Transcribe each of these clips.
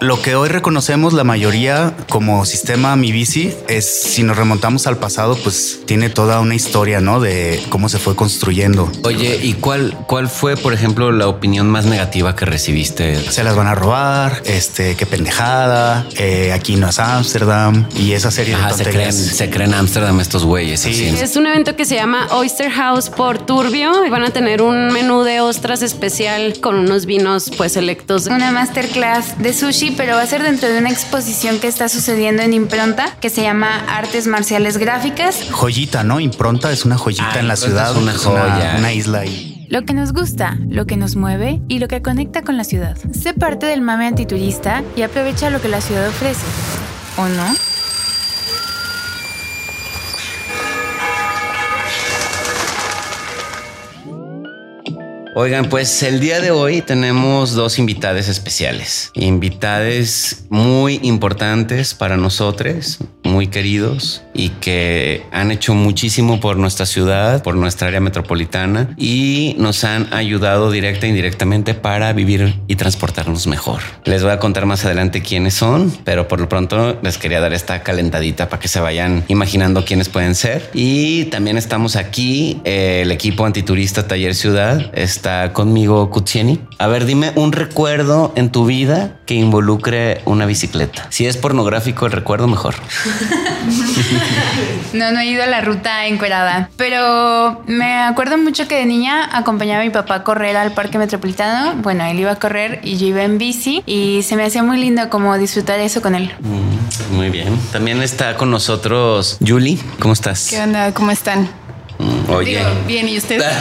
Lo que hoy reconocemos la mayoría como sistema Mi Bici es, si nos remontamos al pasado, pues tiene toda una historia, ¿no? De cómo se fue construyendo. Oye, ¿y cuál, cuál fue, por ejemplo, la opinión más negativa que recibiste? Se las van a robar, este, qué pendejada, eh, aquí no es Ámsterdam y esa serie Ajá, de se creen, tonterías. se creen Ámsterdam estos güeyes. Sí. así. Es un evento que se llama Oyster House por Turbio. y Van a tener un menú de ostras especial con unos vinos pues selectos. Una masterclass de sushi, pero va a ser dentro de una exposición que está sucediendo en Impronta que se llama Artes Marciales Gráficas. Joyita, ¿no? Impronta es una joyita Ah, en la ciudad. es una joya. una isla ahí. Lo que nos gusta, lo que nos mueve y lo que conecta con la ciudad. Sé parte del mame antiturista y aprovecha lo que la ciudad ofrece. ¿O no? Oigan, pues el día de hoy tenemos dos invitadas especiales. Invitades muy importantes para nosotros, muy queridos y que han hecho muchísimo por nuestra ciudad, por nuestra área metropolitana y nos han ayudado directa e indirectamente para vivir y transportarnos mejor. Les voy a contar más adelante quiénes son, pero por lo pronto les quería dar esta calentadita para que se vayan imaginando quiénes pueden ser. Y también estamos aquí, eh, el equipo antiturista Taller Ciudad. Está conmigo Kutsieni. A ver, dime un recuerdo en tu vida que involucre una bicicleta. Si es pornográfico el recuerdo, mejor. No, no he ido a la ruta encuerada. Pero me acuerdo mucho que de niña acompañaba a mi papá a correr al parque metropolitano. Bueno, él iba a correr y yo iba en bici. Y se me hacía muy lindo como disfrutar eso con él. Mm, muy bien. También está con nosotros Julie. ¿Cómo estás? ¿Qué onda? ¿Cómo están? Mm, Oye. Digo, bien, ¿y ustedes?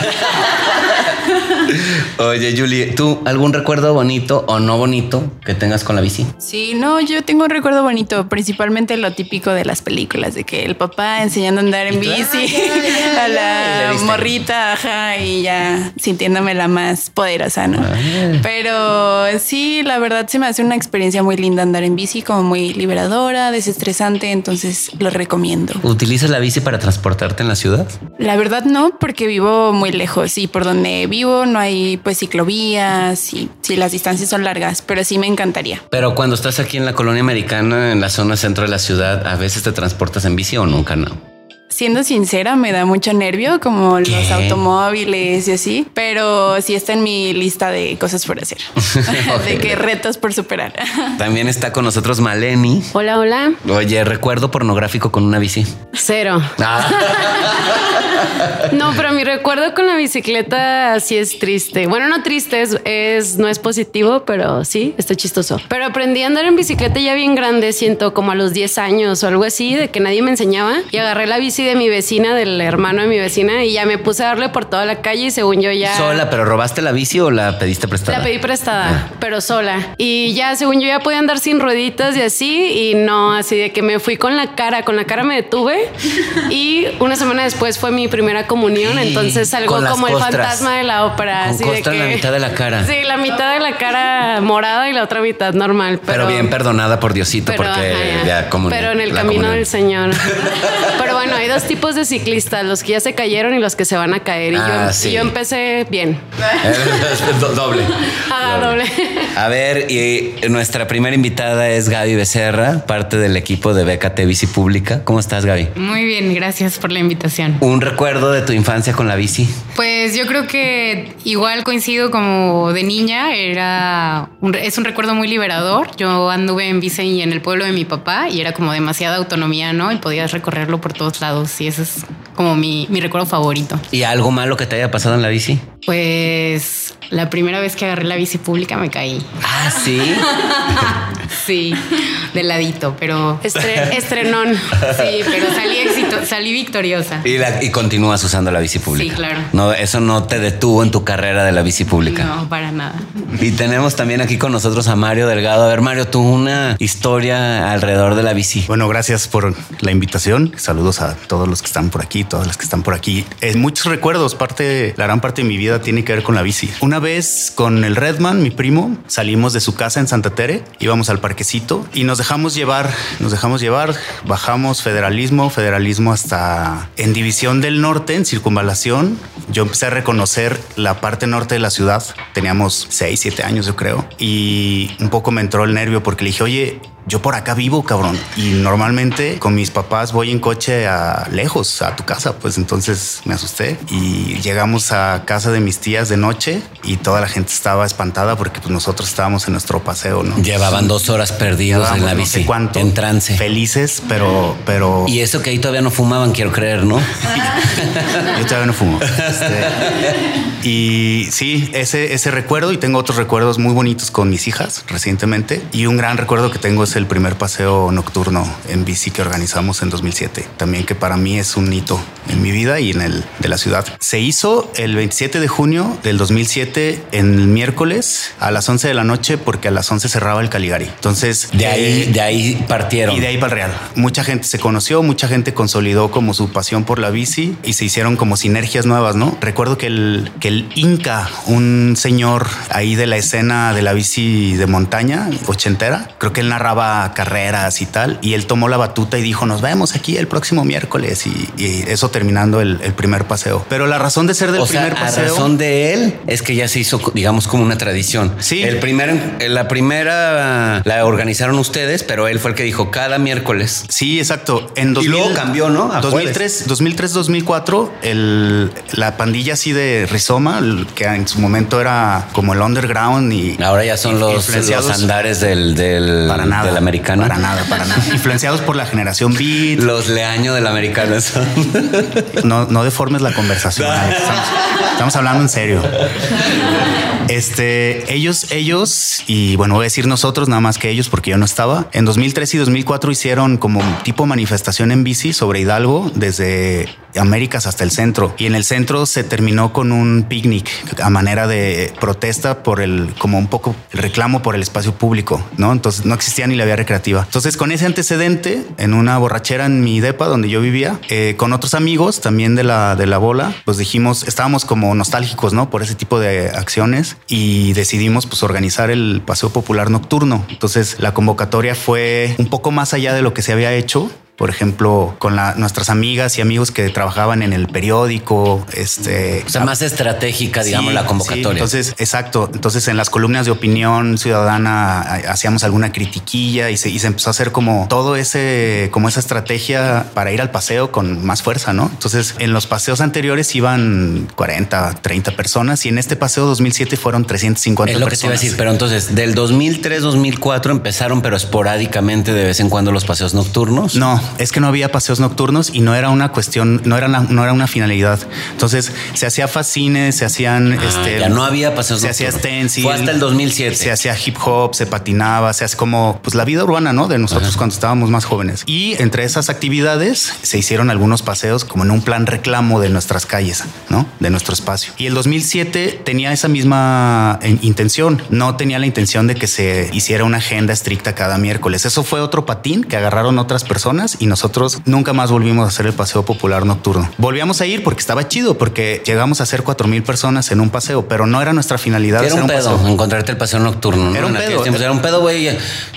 Oye, Julie, ¿tú algún recuerdo bonito o no bonito que tengas con la bici? Sí, no, yo tengo un recuerdo bonito, principalmente lo típico de las películas, de que el papá enseñando a andar en bici ya, a la morrita, ajá, y ya sintiéndome la más poderosa, ¿no? Ah. Pero sí, la verdad se me hace una experiencia muy linda andar en bici, como muy liberadora, desestresante, entonces lo recomiendo. ¿Utilizas la bici para transportarte en la ciudad? La verdad no, porque vivo muy lejos y por donde vivo no hay pues ciclovías y sí, las distancias son largas, pero sí me encantaría. Pero cuando estás aquí en la colonia americana, en la zona centro de la ciudad, ¿a veces te transportas en bici o nunca no? Siendo sincera, me da mucho nervio como ¿Qué? los automóviles y así, pero sí está en mi lista de cosas por hacer, de que retos por superar. También está con nosotros Maleni. Hola, hola. Oye, recuerdo pornográfico con una bici. Cero. Ah. No, pero mi recuerdo con la bicicleta sí es triste. Bueno, no triste, es, es- no es positivo, pero sí, está chistoso. Pero aprendí a andar en bicicleta ya bien grande, siento como a los 10 años o algo así, de que nadie me enseñaba. Y agarré la bici de mi vecina, del hermano de mi vecina, y ya me puse a darle por toda la calle y según yo ya... Sola, pero ¿robaste la bici o la pediste prestada? La pedí prestada, Ah. pero sola. Y ya, según yo, ya podía andar sin rueditas y así. Y no, así de que me fui con la cara, con la cara me detuve. Y una semana después fue mi primera comunión. Sí, Entonces las como el fantasma de la ópera. Con así de que, la mitad de la cara. Sí, la mitad de la cara morada y la otra mitad normal. Pero, Pero, bien perdonada por Diosito pero, porque ajá, ya comunión- pero en el camino comunión. del Señor. pero bueno, hay dos tipos de ciclistas, los que ya se cayeron y los que se van a caer. Y, Ah, yo, sí. y yo empecé bien. Do- Doble. Ah, doble. A ver, y nuestra primera invitada es Gaby Becerra, parte del equipo de Bécate Bici Pública. ¿Cómo estás, Gaby? Muy bien, gracias por la invitación. ¿Un recuerdo de tu infancia con la bici? Pues yo creo que igual coincido como de niña, era un- es un recuerdo muy liberador. Yo anduve en bici en el pueblo de mi papá y era como demasiada autonomía, ¿no? Y podías recorrerlo por todos lados y ese es como mi, mi recuerdo favorito. ¿Y algo malo que te haya pasado en la bici? Pues la primera vez que agarré la bici pública me caí. Ah, sí. Sí, de ladito, pero Estre- estrenón. sí, pero salí éxito, salí victoriosa. Y, la- y continúas usando la bici pública. Sí, claro. No, eso no te detuvo en tu carrera de la bici pública. No, para nada. Y tenemos también aquí con nosotros a Mario Delgado. A ver, Mario, tú una historia alrededor de la bici. Bueno, gracias por la invitación. Saludos a todos los que están por aquí, todas las que están por aquí. Muchos recuerdos, parte, la gran parte de mi vida tiene que ver con la bici. Una vez con el Redman, mi primo, salimos de su casa en Santa Tere, íbamos al parque y nos dejamos llevar, nos dejamos llevar, bajamos federalismo, federalismo hasta en División del Norte, en circunvalación. Yo empecé a reconocer la parte norte de la ciudad. Teníamos 6, 7 años, yo creo. Y un poco me entró el nervio porque le dije, oye, yo por acá vivo, cabrón. Y normalmente con mis papás voy en coche a lejos, a tu casa. Pues entonces me asusté y llegamos a casa de mis tías de noche y toda la gente estaba espantada porque pues, nosotros estábamos en nuestro paseo, ¿no? Llevaban dos horas perdidos en la no bici. sé cuánto, En trance. Felices, pero, pero Y eso que ahí todavía no fumaban, quiero creer, ¿no? yo todavía no fumo. Este, y sí, ese, ese recuerdo y tengo otros recuerdos muy bonitos con mis hijas recientemente. Y un gran recuerdo que tengo es el primer paseo nocturno en bici que organizamos en 2007. También que para mí es un hito en mi vida y en el de la ciudad. Se hizo el 27 de junio del 2007 en el miércoles a las 11 de la noche porque a las 11 cerraba el Caligari. Entonces De ahí, eh, de ahí partieron. y de ahí para el Real. Mucha gente se conoció, mucha gente consolidó como su pasión por la bici y se hicieron como sinergias nuevas, ¿no? Recuerdo que el, que el Inca, un señor ahí de la escena de la bici de montaña ochentera, creo que él narraba carreras y tal, y él tomó la batuta y dijo, nos vemos aquí el próximo miércoles y, y eso terminando el, el primer paseo. Pero la razón de ser del o primer paseo... razón de él es que ya se hizo, digamos, como una tradición. Sí. El primer, la primera la organizaron ustedes, pero él fue el que dijo cada miércoles. Sí, exacto. En Y 2000, luego cambió, ¿no? A 2003, 2003, 2004, el, la pandilla así de Rizoma, el que en su momento era como el underground y Ahora ya son los, los andares del, del, para nada, del americano. Para nada, para nada. Influenciados por la generación beat. Los leaños del americano son. No, no deformes la conversación. Estamos hablando en serio. Este, ellos, ellos, y bueno, voy a decir nosotros nada más que ellos porque yo no estaba. En 2003 y 2004 hicieron como tipo manifestación en bici sobre Hidalgo desde Américas hasta el centro. Y en el centro se terminó con un picnic a manera de protesta por el, como un poco el reclamo por el espacio público, ¿no? Entonces no existía ni la vía recreativa. Entonces con ese antecedente, en una borrachera en mi depa donde yo vivía, eh, con otros amigos también de la, de la bola, pues dijimos, estábamos como nostálgicos, ¿no? Por ese tipo de acciones y decidimos pues organizar el paseo popular nocturno. Entonces la convocatoria fue un poco más allá de lo que se había hecho por ejemplo, con la- nuestras amigas y amigos que trabajaban en el periódico, este, O sea, más estratégica, digamos, Sí, la sí, convocatoria. entonces, exacto. Entonces, en las columnas de opinión ciudadana ha- hacíamos alguna critiquilla y se, y se empezó a hacer como todo ese, como esa estrategia para ir al paseo con más fuerza, ¿no? Entonces, en los paseos anteriores iban 40, 30 personas y en este paseo 2007 fueron 350 es lo que te iba a personas. decir, pero entonces del 2003, 2004 empezaron, pero esporádicamente de vez en cuando los paseos nocturnos. No, es que no había paseos nocturnos y no era una cuestión, no era, una- no era una finalidad. Entonces se hacía fascines, se hacían, Ah, este, ya no había paseos se hacía nocturnos. stencil. Fue hasta el 2007. Se hacía hip hop, se patinaba, se hace como pues la vida urbana, ¿no? De nosotros cuando estábamos más jóvenes. Y entre esas actividades se hicieron algunos paseos como en un plan reclamo de nuestras calles, ¿no? De nuestro espacio. Y el 2007 tenía esa misma eh, intención. No tenía la intención de que se hiciera una agenda estricta cada miércoles. Eso fue otro patín que agarraron otras personas y nosotros nunca más volvimos a hacer el paseo popular nocturno. Volvíamos a ir porque estaba chido, porque llegamos a hacer cuatro mil personas en un paseo, pero no era nuestra finalidad. Era hacer un pedo paseo. encontrarte el paseo nocturno. ¿no? Era un En pedo. tiempos Era un pedo, güey.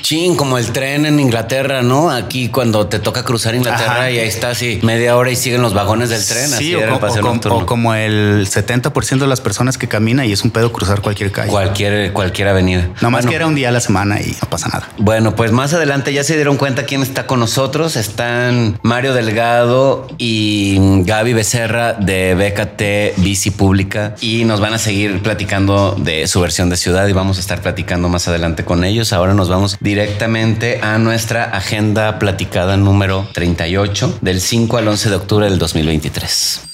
Chin, como el tren en Inglaterra, ¿no? Aquí cuando te toca cruzar Inglaterra Ajá. y ahí está así media hora y siguen los vagones del tren. así Sí, o, era el paseo o nocturno. o como el 70% de las personas que camina y es un pedo cruzar cualquier calle. Cualquier, cualquier avenida. No más Bueno, que era un día a la semana y no pasa nada. Bueno, pues más adelante ya se dieron cuenta quién está con nosotros. Están Mario Delgado y Gaby Becerra de BKT Bici Pública y nos van a seguir platicando de su versión de ciudad y vamos a estar platicando más adelante con ellos. Ahora nos vamos directamente a nuestra agenda platicada número 38 del 5 al 11 de octubre del 2023.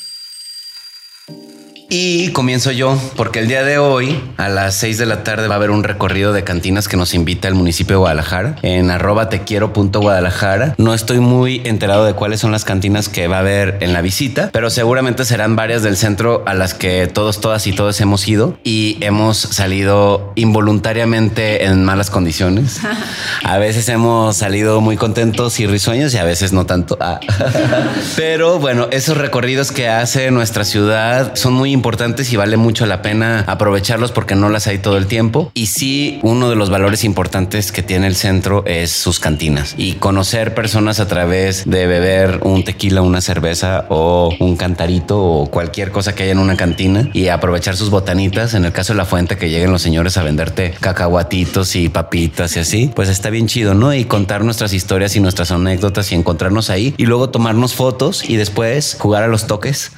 Y comienzo yo, porque el día de hoy, a las 6 de la tarde, va a haber un recorrido de cantinas que nos invita el municipio de Guadalajara en arroba te quiero punto Guadalajara. No estoy muy enterado de cuáles son las cantinas que va a haber en la visita, pero seguramente serán varias del centro a las que todos, todas y todos hemos ido y hemos salido involuntariamente en malas condiciones. A veces hemos salido muy contentos y risueños y a veces no tanto. Ah. Pero bueno, esos recorridos que hace nuestra ciudad son muy importantes y vale mucho la pena aprovecharlos porque no las hay todo el tiempo. Y sí, uno de los valores importantes que tiene el centro es sus cantinas y conocer personas a través de beber un tequila, una cerveza o un cantarito o cualquier cosa que haya en una cantina y aprovechar sus botanitas. En el caso de la fuente, que lleguen los señores a venderte cacahuatitos y papitas y así, pues está bien chido, ¿no? Y contar nuestras historias y nuestras anécdotas y encontrarnos ahí y luego tomarnos fotos y después jugar a los toques.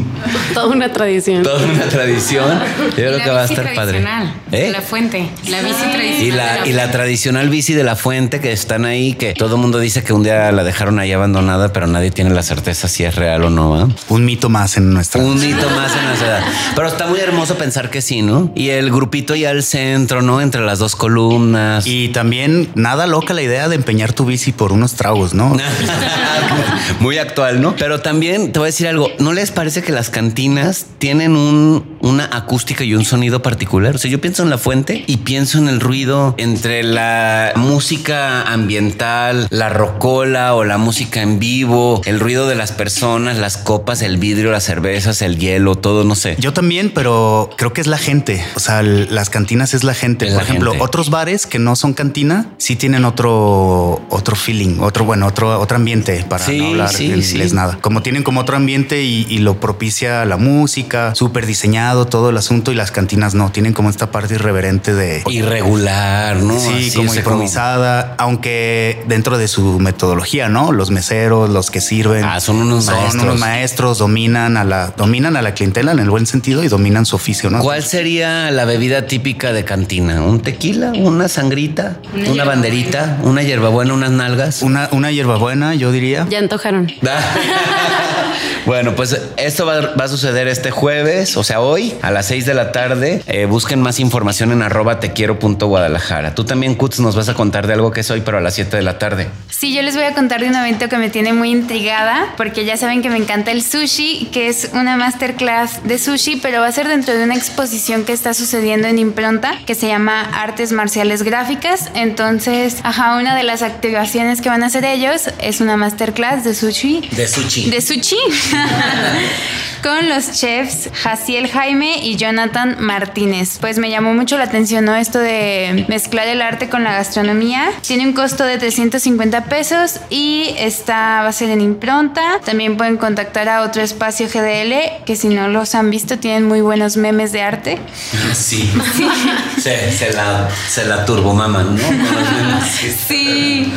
Toda una tradición. Toda una tradición. Yo creo La que va a bici estar padre. ¿Eh? de La fuente. La bici tradicional. Y de la, y la tradicional bici de la fuente que están ahí, que todo el mundo dice que un día la dejaron ahí abandonada, pero nadie tiene la certeza si es real o no. ¿va? Un mito más en nuestra. Un hito más en la ciudad. Pero está muy hermoso pensar que sí, ¿no? Y el grupito ya al centro, ¿no? Entre las dos columnas. Y también nada loca la idea de empeñar tu bici por unos tragos, ¿no? Muy actual, ¿no? Pero también te voy a decir algo. ¿No les parece que las cantinas tienen un, una acústica y un sonido particular? O sea, yo pienso en la fuente y pienso en el ruido entre la música ambiental, la rocola o la música en vivo, el ruido de las personas, las copas, el vidrio, las cervezas, el hielo, todo, no sé. Yo también, pero creo que es la gente. O sea, las cantinas es la gente. Es Por la ejemplo, gente. otros bares que no son cantina sí tienen otro, otro feeling, otro, bueno, otro, otro ambiente para Sí, no hablar sí, sí. nada. Como tienen como otro ambiente y, y lo propicia la música, súper todo el asunto y las cantinas no tienen como esta parte irreverente de Irregular, ¿no? Sí, Así, como improvisada, aunque dentro de su metodología, ¿no? Los meseros, los que sirven, Ah, son unos maestros. unos maestros, dominan a la, dominan a la clientela en el buen sentido y dominan su oficio, ¿no? ¿Cuál sería la bebida típica de cantina? ¿Un tequila? ¿Una sangrita? ¿Una, banderita? ¿Una hierbabuena? ¿Unas nalgas? Una, una hierbabuena, yo diría. Ya antojaron. bueno, pues esto va, va a suceder este jueves, o sea, hoy a las 6 de la tarde. Eh, busquen más información en arroba te quiero punto Guadalajara. Tú también, Kutz, nos vas a contar de algo que es hoy, pero a las 7 de la tarde. Sí, yo les voy a contar de un evento que me tiene muy intrigada, porque ya saben que me encanta el sushi, que es una masterclass de sushi, pero va a ser dentro de una exposición que está sucediendo en Impronta, que se llama Artes Marciales Gráficas. Entonces, ajá, una de las activaciones que van a hacer ellos es una masterclass de sushi. De sushi. De sushi. Con los chefs Jaciel Jaime y Jonathan Martínez. Pues me llamó mucho la atención, ¿no? Esto de mezclar el arte con la gastronomía. Tiene un costo de 350 pesos y está, va a ser en impronta. También pueden contactar a otro espacio GDL, que si no los han visto, tienen muy buenos memes de arte. Sí. Se, se la, se la turbomaman, ¿no? Sí.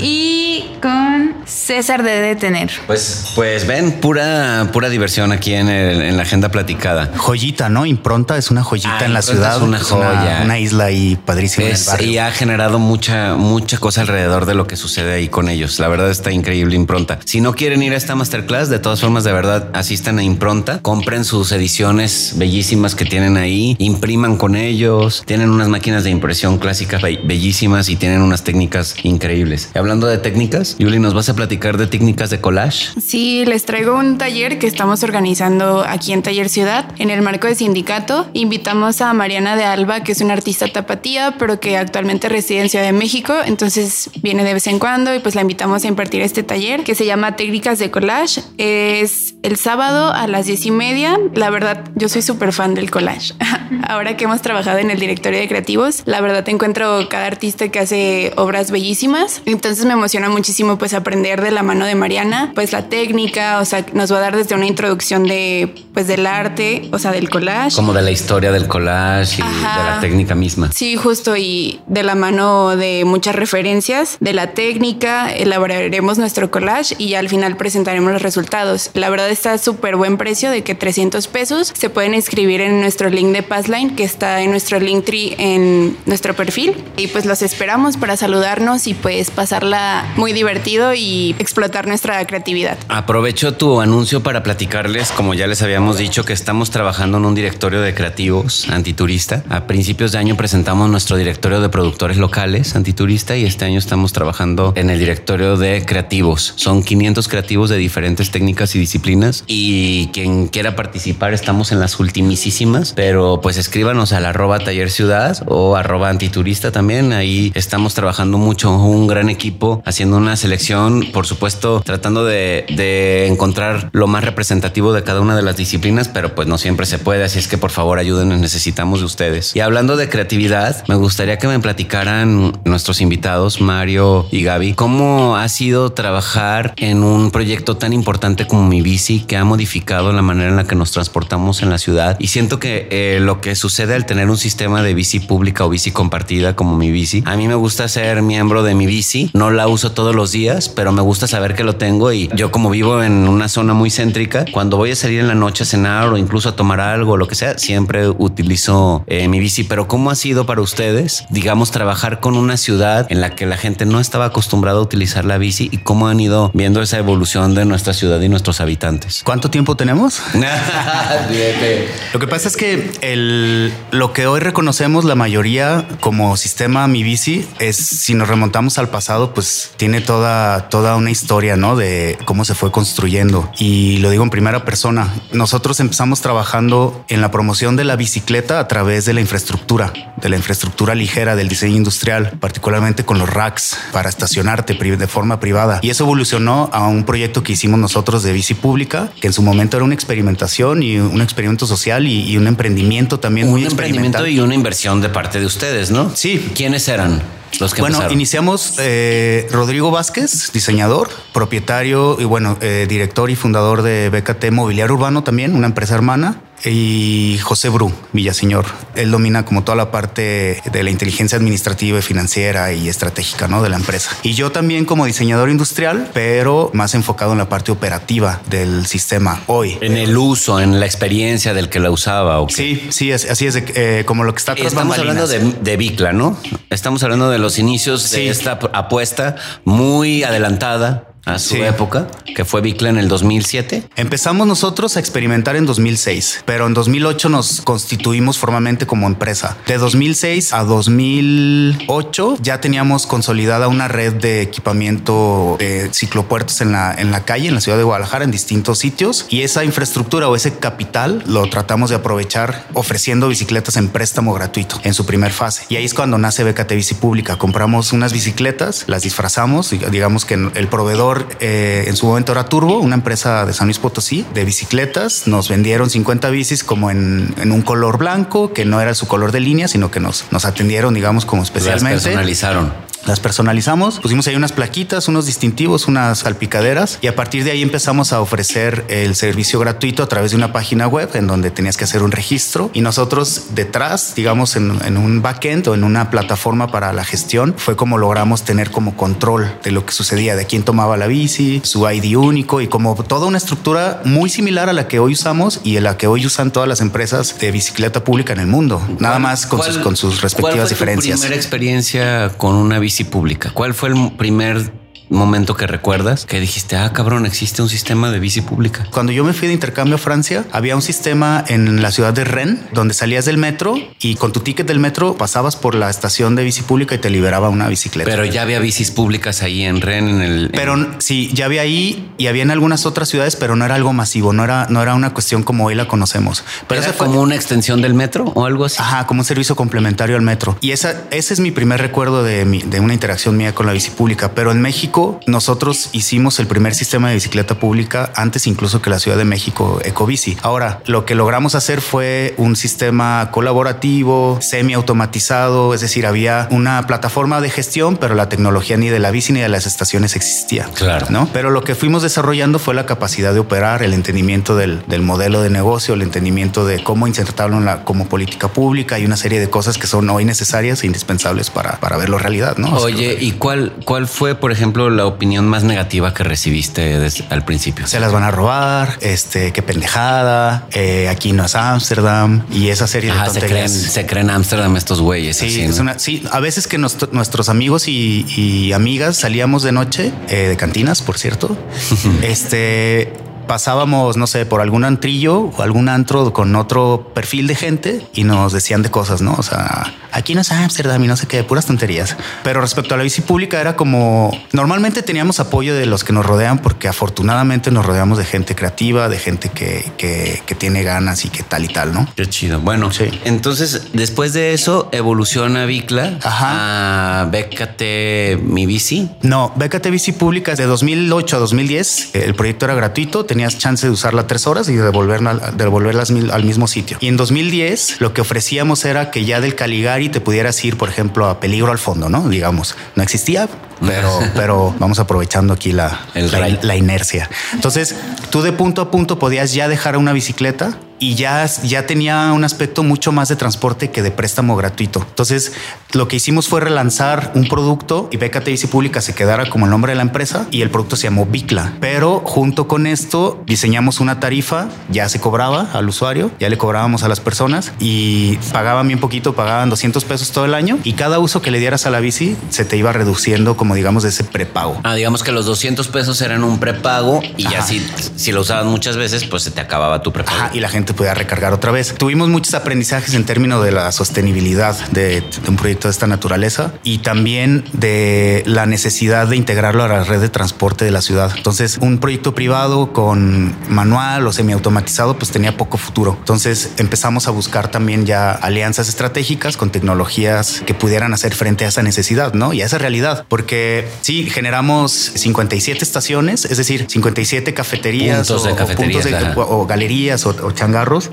Y con César de Detener. Pues, pues ven, pura, pura diversión aquí en, el- en la agenda platicada. Joyita, ¿no? Impronta es una joyita Ah, en la ciudad. es una joya. Una, isla ahí padrísima en Es- el barrio. y ha generado mucha, mucha cosa alrededor de lo que sucede ahí con ellos. La verdad está increíble Impronta. Si no quieren ir a esta masterclass, de todas formas, de verdad, asistan a Impronta, compren sus ediciones bellísimas que tienen ahí, impriman con ellos, tienen unas máquinas de impresión clásicas be- bellísimas y tienen unas técnicas increíbles. Y hablando de técnicas, Yuli, ¿nos vas a platicar de técnicas de collage? Sí, les traigo un taller que estamos organizando aquí en Taller Ciudad, en el marco de sindicato. Invitamos a Mariana de Alba, que es una artista tapatía, pero que actualmente reside en Ciudad de México, entonces viene de vez en cuando y pues la invitamos a impartir este taller que se llama Técnicas de Collage. Es el sábado a las diez y media. La verdad, yo soy súper fan del collage. Ahora que hemos trabajado en el directorio de creativos, la verdad encuentro cada artista que hace obras bellísimas. Entonces me emociona muchísimo pues aprender de la mano de Mariana, pues la técnica, o sea, nos va a dar desde una introducción de pues del arte, o sea, del collage. Como de la historia del collage y Ajá. de la técnica misma. Sí, justo y de la mano de muchas referencias de la técnica, elaboraremos nuestro collage y ya al final presentaremos los resultados. La verdad está a súper buen precio de que 300 pesos se pueden inscribir en nuestro link de Passline que está en nuestro link tree en nuestro perfil y pues los esperamos para saludarnos y pues pasarla muy divertido y explotar nuestra creatividad. Aprovecho tu anuncio para platicarles, como ya les habíamos dicho, que estamos trabajando en un directorio de creativos antiturista. A principios de año presentamos nuestro directorio de productores locales antiturista y este año estamos trabajando en el directorio de creativos. Son 500 creativos de diferentes técnicas y disciplinas y quien quiera participar estamos en las ultimísimas, pero pues escríbanos al arroba taller ciudad o arroba antiturista también. Ahí estamos trabajando mucho, un gran equipo haciendo una selección por supuesto tratando de, de encontrar lo más representativo de cada una de las disciplinas, pero pues no siempre se puede, así es que por favor ayúdenos, necesitamos de ustedes. Y hablando de creatividad, me gustaría que me platicaran nuestros invitados, Mario y Gaby, cómo ha sido trabajar en un proyecto tan importante como mi bici que ha modificado la manera en la que nos transportamos en la ciudad. Y siento que eh, lo que sucede al tener un sistema de bici pública o bici compartida como mi bici, a mí me gusta ser miembro de mi bici, no la uso todos los días, pero me gusta saber que lo tengo y yo como vivo en una zona muy céntrica, cuando voy a salir en la noche a cenar o incluso a tomar algo, lo que sea, siempre utilizo eh, mi bici. Pero ¿cómo ha sido para ustedes, digamos, trabajar con una ciudad en la que la gente no estaba acostumbrada a utilizar la bici y cómo han ido viendo esa evolución de nuestra ciudad y nuestros habitantes? ¿Cuánto tiempo tenemos? lo que pasa es que el, lo que hoy reconocemos la mayoría como sistema Mi Bici es, si nos remontamos al pasado, pues tiene toda, toda una historia, ¿no? De cómo se fue construyendo. Y lo digo en primera persona. Nosotros empezamos trabajando en la promoción de la bicicleta a través de la infraestructura, de la infraestructura ligera del diseño industrial, particularmente con los racks para estacionarte de forma privada. Y eso evolucionó a un proyecto que hicimos nosotros de bici pública, que en su momento era una experimentación y un experimento social y, un emprendimiento también un muy emprendimiento y una inversión de parte de ustedes, ¿no? Sí. ¿Quiénes eran? Los que bueno, empezaron? iniciamos eh, Rodrigo Vázquez, diseñador, propietario y bueno, eh, director y fundador de BKT Mobiliario Urbano también, una empresa hermana y José Bru, Villaseñor. Él domina como toda la parte de la inteligencia administrativa y financiera y estratégica ¿no? de la empresa. Y yo también como diseñador industrial, pero más enfocado en la parte operativa del sistema hoy. En el uso, en la experiencia del que la usaba. ¿o qué? Sí, sí, es- así es eh, como lo que está tras Estamos hablando de, de Bicla, ¿no? Estamos hablando de los inicios Sí. de esta apuesta muy adelantada a su Sí. época, que fue Bicla en el 2007. Empezamos nosotros a experimentar en 2006, pero en 2008 nos constituimos formalmente como empresa. De 2006 a 2008 ya teníamos consolidada una red de equipamiento de ciclopuertos en la, en la calle, en la ciudad de Guadalajara, en distintos sitios. Y esa infraestructura o ese capital lo tratamos de aprovechar ofreciendo bicicletas en préstamo gratuito en su primer fase. Y ahí es cuando nace BKT Bici Pública. Compramos unas bicicletas, las disfrazamos, digamos que el proveedor eh, en su momento era Turbo, una empresa de San Luis Potosí de bicicletas. Nos vendieron 50 bicis como en, en un color blanco, que no era su color de línea, sino que nos, nos atendieron, digamos, como Las especialmente. personalizaron. Las personalizamos, pusimos ahí unas plaquitas, unos distintivos, unas salpicaderas y a partir de ahí empezamos a ofrecer el servicio gratuito a través de una página web en donde tenías que hacer un registro y nosotros detrás, digamos en, en un backend o en una plataforma para la gestión, fue como logramos tener como control de lo que sucedía, de quién tomaba la bici, su ID único y como toda una estructura muy similar a la que hoy usamos y a la que hoy usan todas las empresas de bicicleta pública en el mundo, nada más con, sus, con sus respectivas ¿cuál fue diferencias. Tu primera experiencia con una bici pública. ¿Cuál fue el primer momento que recuerdas que dijiste, ah, cabrón, existe un sistema de bici pública? Cuando yo me fui de intercambio a Francia, había un sistema en la ciudad de Rennes donde salías del metro y con tu ticket del metro pasabas por la estación de bici pública y te liberaba una bicicleta. Pero ya había bicis públicas ahí en Ren, en el. Pero sí, ya había ahí y había en algunas otras ciudades, pero no era algo masivo, no era, no era una cuestión como hoy la conocemos. Pero ¿Era fue como una extensión del metro o algo así. Ajá, como un servicio complementario al metro. Y esa, ese es mi primer recuerdo de, mi- de una interacción mía con la bici pública. Pero en México, nosotros hicimos el primer sistema de bicicleta pública antes incluso que la Ciudad de México, Ecobici. Ahora, lo que logramos hacer fue un sistema colaborativo, semi automatizado, es decir, había una plataforma de gestión, pero la tecnología ni de la bici ni de las estaciones existía. Claro. ¿no? Pero lo que fuimos desarrollando fue la capacidad de operar, el entendimiento del, del modelo de negocio, el entendimiento de cómo insertarlo en la, como política pública y una serie de cosas que son hoy necesarias e indispensables para, para verlo realidad, ¿no? Oye, ¿y cuál, cuál fue, por ejemplo, la opinión más negativa que recibiste desde al principio? se las van a robar, este, qué pendejada, eh, aquí no es Ámsterdam y esa serie Ajá, de tonterías. se creen Ámsterdam estos güeyes. Sí, así, es ¿no? una- sí, a veces que nos- nuestros amigos y, y amigas salíamos de noche, eh, de cantinas, por cierto, este pasábamos, no sé, por algún antrillo o algún antro con otro perfil de gente y nos decían de cosas, ¿no? O sea, aquí no es Amsterdam y no sé qué, puras tonterías. Pero respecto a la bici pública era como, normalmente teníamos apoyo de los que nos rodean porque afortunadamente nos rodeamos de gente creativa, de gente que, que, que tiene ganas y que tal y tal, ¿no? Qué chido. Bueno, Sí. entonces después de eso evoluciona Bicla Ajá. a Bécate mi bici. No, Bécate Bici Pública de 2008 a 2010. El proyecto era gratuito, tenías chance de usarla tres horas y devolverla, devolverlas al mismo sitio. Y en 2010 lo que ofrecíamos era que ya del Caligari te pudieras ir, por ejemplo, a Peligro al Fondo, ¿no? Digamos, no existía, pero, pero vamos aprovechando aquí la, la, la inercia. Entonces, tú de punto a punto podías ya dejar una bicicleta y ya, ya tenía un aspecto mucho más de transporte que de préstamo gratuito. Entonces, lo que hicimos fue relanzar un producto y Bécate Bici Pública se quedara como el nombre de la empresa y el producto se llamó Bicla. Pero junto con esto diseñamos una tarifa, ya se cobraba al usuario, ya le cobrábamos a las personas y pagaban bien poquito, pagaban 200 pesos todo el año y cada uso que le dieras a la bici se te iba reduciendo como digamos de ese prepago. Ah, digamos que los 200 pesos eran un prepago y ya Ajá. si, si lo usabas muchas veces, pues se te acababa tu prepago. Ajá, y la gente podía recargar otra vez. Tuvimos muchos aprendizajes en términos de la sostenibilidad de, de un proyecto de esta naturaleza y también de la necesidad de integrarlo a la red de transporte de la ciudad. Entonces, un proyecto privado con manual o semiautomatizado, pues tenía poco futuro. Entonces, empezamos a buscar también ya alianzas estratégicas con tecnologías que pudieran hacer frente a esa necesidad, ¿no? Y a esa realidad, porque sí, generamos 57 estaciones, es decir, 57 cafeterías Puntos o, de o cafeterías, puntos de- ajá. o galerías o, o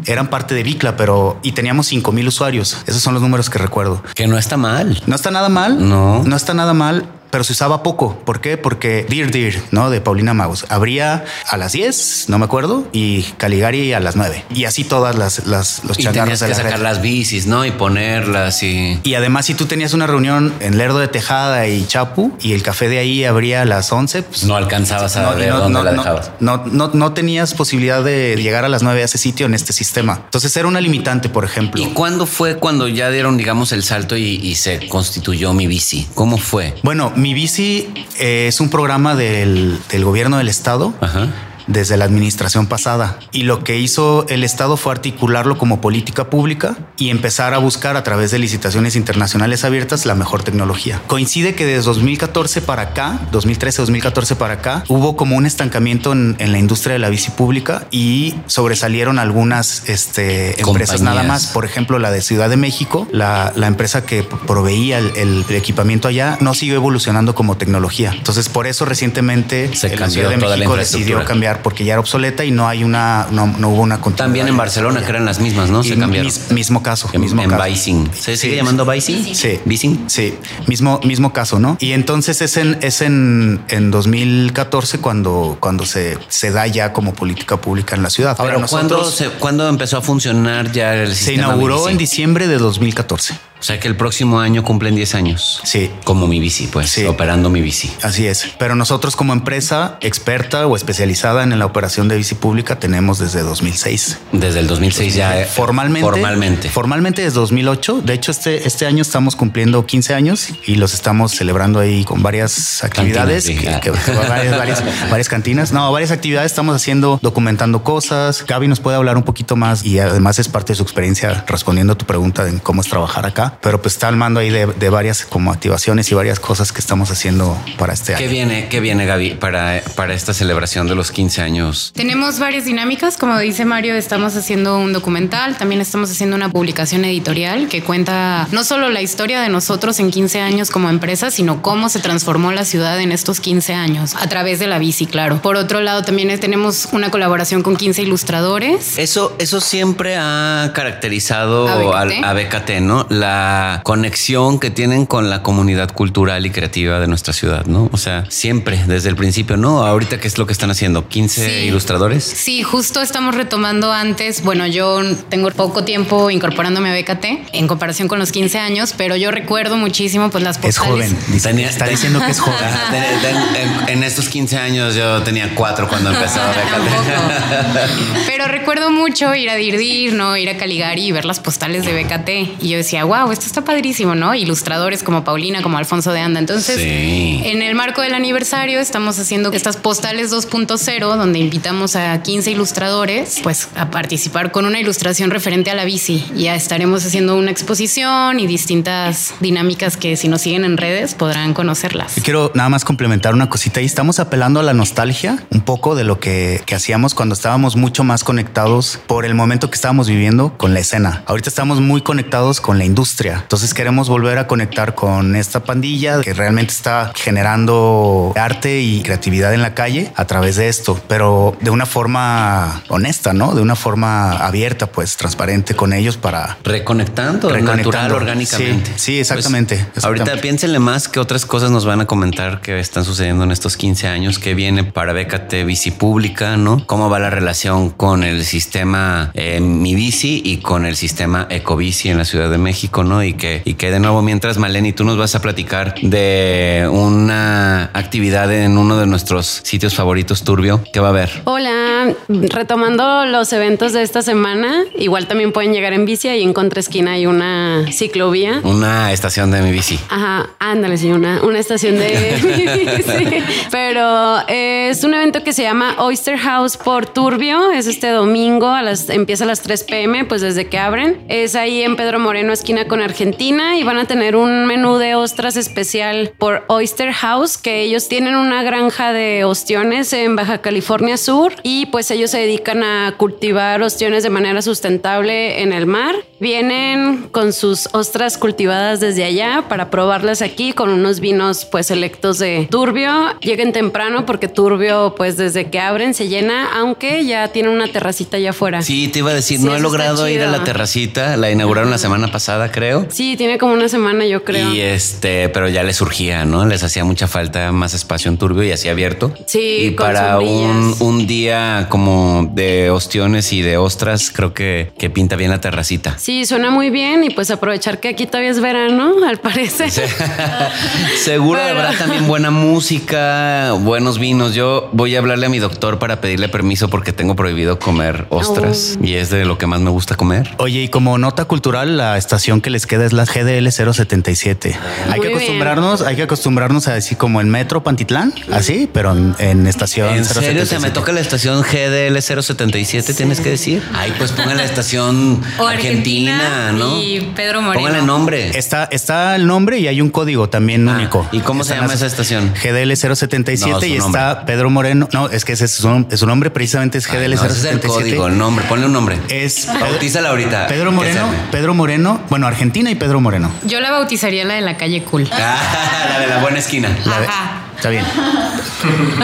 eran parte de Bicla, pero y teníamos 5 mil usuarios. Esos son los números que recuerdo. Que no está mal. No está nada mal. No. No está nada mal. Pero se usaba poco. ¿Por qué? Porque Dear Dear, ¿no? De Paulina Magos. Abría a las 10, no me acuerdo, y Caligari a las 9. Y así todas las, las los Y tenías que la sacar red. las bicis, ¿no? Y ponerlas y... Y además, si tú tenías una reunión en Lerdo de Tejada y Chapu y el café de ahí abría a las 11, pues No alcanzabas a no, ver no- dónde no- la dejabas. No, no, no tenías posibilidad de llegar a las 9 a ese sitio en este sistema. Entonces era una limitante, por ejemplo. ¿Y cuándo fue cuando ya dieron, digamos, el salto y, y se constituyó mi bici? ¿Cómo fue? Bueno, Mi Bici eh, es un programa del, del gobierno del estado. Ajá. Desde la administración pasada. Y lo que hizo el Estado fue articularlo como política pública y empezar a buscar a través de licitaciones internacionales abiertas la mejor tecnología. Coincide que desde 2014 para acá, 2013-2014 para acá, hubo como un estancamiento en, en la industria de la bici pública y sobresalieron algunas este, empresas Compañías. nada más. Por ejemplo, la de Ciudad de México, la, la empresa que proveía el, el- equipamiento allá, no siguió evolucionando como tecnología. Entonces, por eso recientemente Se la Ciudad de México decidió cambiar porque ya era obsoleta y no hay una, no, no hubo una continuidad. También en Barcelona, que eran las mismas, ¿no? Se cambiaron. mis- mismo caso, En, mismo en caso. Bicing. ¿Se sigue Sí. llamando Bicing? Sí. Bicing. Sí, mismo, mismo caso, ¿no? Y entonces es en, es en, en 2014 cuando, cuando se, se da ya como política pública en la ciudad. Ahora Pero ¿cuándo, nosotros se- ¿cuándo empezó a funcionar ya el se sistema inauguró Mi en diciembre de 2014. O sea que el próximo año cumplen 10 años. Sí. Como mi bici, pues, Sí. operando mi bici. Así es. Pero nosotros como empresa experta o especializada en la operación de bici pública tenemos desde 2006. Desde el 2006 ya. eh, Formalmente. Formalmente. Formalmente desde 2008. De hecho, este, este año estamos cumpliendo 15 años y los estamos celebrando ahí con varias actividades. Cantinas, que- sí. que- varias, varias- varias cantinas. No, varias actividades estamos haciendo, documentando cosas. Gaby nos puede hablar un poquito más y además es parte de su experiencia respondiendo a tu pregunta en cómo es trabajar acá. Pero pues está al mando ahí de, de varias como activaciones y varias cosas que estamos haciendo para este ¿Qué año. viene, qué viene Gaby, para, para esta celebración de los 15 años? Tenemos varias dinámicas, como dice Mario, estamos haciendo un documental, también estamos haciendo una publicación editorial que cuenta no solo la historia de nosotros en 15 años como empresa, sino cómo se transformó la ciudad en estos 15 años, a través de la bici, claro. Por otro lado, también tenemos una colaboración con 15 ilustradores. Eso, eso siempre ha caracterizado A BKT. a BKT, ¿no? La conexión que tienen con la comunidad cultural y creativa de nuestra ciudad, ¿no? O sea, siempre, desde el principio, ¿no? Ahorita, ¿qué es lo que están haciendo? ¿15 Sí. ilustradores? Sí, justo estamos retomando antes. Bueno, yo tengo poco tiempo incorporándome a BKT en comparación con los 15 años, pero yo recuerdo muchísimo pues las Es postales. joven. Dice- Tenía- está diciendo que es joven. En, en estos 15 años yo tenía cuatro cuando empezaba Tampoco. Pero recuerdo mucho ir a Dirdir, no ir a Caligari y ver las postales de BKT. Y yo decía, wow, wow, esto está padrísimo, ¿no? Ilustradores como Paulina, como Alfonso de Anda. Entonces, Sí. en el marco del aniversario estamos haciendo estas postales 2.0 donde invitamos a 15 ilustradores pues a participar con una ilustración referente a la bici. Ya estaremos haciendo una exposición y distintas dinámicas que si nos siguen en redes podrán conocerlas. Yo quiero nada más complementar una cosita y estamos apelando a la nostalgia un poco de lo que, que hacíamos cuando estábamos mucho más conectados por el momento que estábamos viviendo con la escena. Ahorita estamos muy conectados con la industria. Entonces queremos volver a conectar con esta pandilla que realmente está generando arte y creatividad en la calle a través de esto, pero de una forma honesta, ¿no? De una forma abierta, pues transparente con ellos para Reconectando, Reconectando. natural, orgánicamente. Sí, sí, exactamente, Pues, ahorita piénsenle más que otras cosas nos van a comentar que están sucediendo en estos 15 años, que viene para Bécate Bici Pública, ¿no? ¿Cómo va la relación con el sistema eh, Mi Bici y con el sistema Ecobici en la Ciudad de México, ¿no? Y que, y que de nuevo, mientras Maleni, tú nos vas a platicar de una actividad en uno de nuestros sitios favoritos, Turbio, ¿qué va a haber? Hola, retomando los eventos de esta semana, igual también pueden llegar en bici y en contraesquina hay una ciclovía. Una estación de Mi Bici. Ajá, ándale, sí, una, una estación de bici. Pero es un evento que se llama Oyster House por Turbio. Es este domingo, a las, empieza a las 3 pm, pues desde que abren. Es ahí en Pedro Moreno, esquina con Argentina, y van a tener un menú de ostras especial por Oyster House, que ellos tienen una granja de ostiones en Baja California Sur, y pues ellos se dedican a cultivar ostiones de manera sustentable en el mar. Vienen con sus ostras cultivadas desde allá para probarlas aquí con unos vinos pues selectos de Turbio. Lleguen temprano porque Turbio pues desde que abren se llena, aunque ya tiene una terracita allá afuera. Sí, te iba a decir, Sí, no he logrado ir a la terracita, la inauguraron la semana pasada, creo. Sí, tiene como una semana yo creo. Y este, pero ya les surgía, ¿no? Les hacía mucha falta más espacio en turbio y así abierto. Sí, Y con para un, un día como de ostiones y de ostras, creo que, que pinta bien la terracita. Sí, suena muy bien y pues aprovechar que aquí todavía es verano, al parecer. Seguro Pero- habrá también buena música, buenos vinos. Yo voy a hablarle a mi doctor para pedirle permiso porque tengo prohibido comer ostras Oh. y es de lo que más me gusta comer. Oye, y como nota cultural, la estación que les queda es la GDL 077. hay Muy que bien. acostumbrarnos, hay que acostumbrarnos a decir como el metro Pantitlán, así, pero en, en estación ¿En serio 077. se me toca la estación GDL 077? Tienes que decir. Ay, pues pongan la estación O Argentina, Argentina ¿no? y Pedro Moreno. Póngale nombre. Está, está el nombre y hay un código también Ah, único. ¿y cómo se llama esa estación? GDL 077 No, su y nombre. está Pedro Moreno. No, es que ese es su, es su nombre precisamente es Ay, GDL no, ese es el 077. código, el nombre. Ponle un nombre. Es Bautízala ahorita. Pedro Moreno, Pedro Moreno, bueno, Argentina y Pedro Moreno. Yo la bautizaría la de la calle Cool. Ah, la de la buena esquina. La de- Ajá. Está bien.